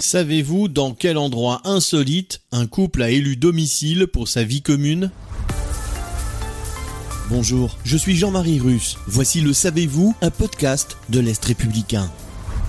Savez-vous dans quel endroit insolite un couple a élu domicile pour sa vie commune? Bonjour, je suis Jean-Marie Russe. Voici le Savez-vous, un podcast de l'Est républicain.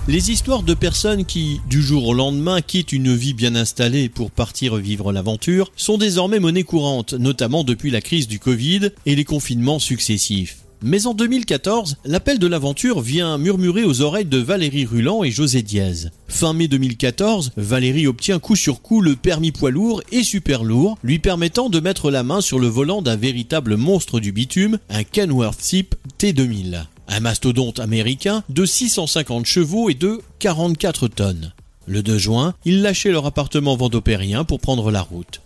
Les histoires de personnes qui, du jour au lendemain, quittent une vie bien installée pour partir vivre l'aventure sont désormais monnaie courante, notamment depuis la crise du Covid et les confinements successifs. Mais en 2014, l'appel de l'aventure vient murmurer aux oreilles de Valérie Ruland et José Diaz. Fin mai 2014, Valérie obtient coup sur coup le permis poids lourd et super lourd, lui permettant de mettre la main sur le volant d'un véritable monstre du bitume, un Kenworth SIP T2000. Un mastodonte américain de 650 chevaux et de 44 tonnes. Le 2 juin, ils lâchaient leur appartement vendopérien pour prendre la route.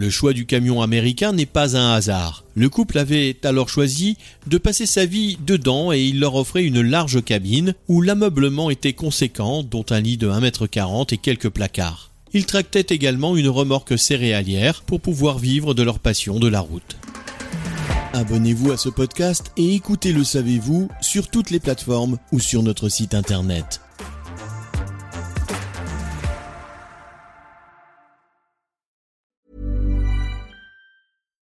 Le choix du camion américain n'est pas un hasard. Le couple avait alors choisi de passer sa vie dedans et il leur offrait une large cabine où l'ameublement était conséquent, dont un lit de 1m40 et quelques placards. Ils tractaient également une remorque céréalière pour pouvoir vivre de leur passion de la route. Abonnez-vous à ce podcast et écoutez Le Savez-vous sur toutes les plateformes ou sur notre site internet.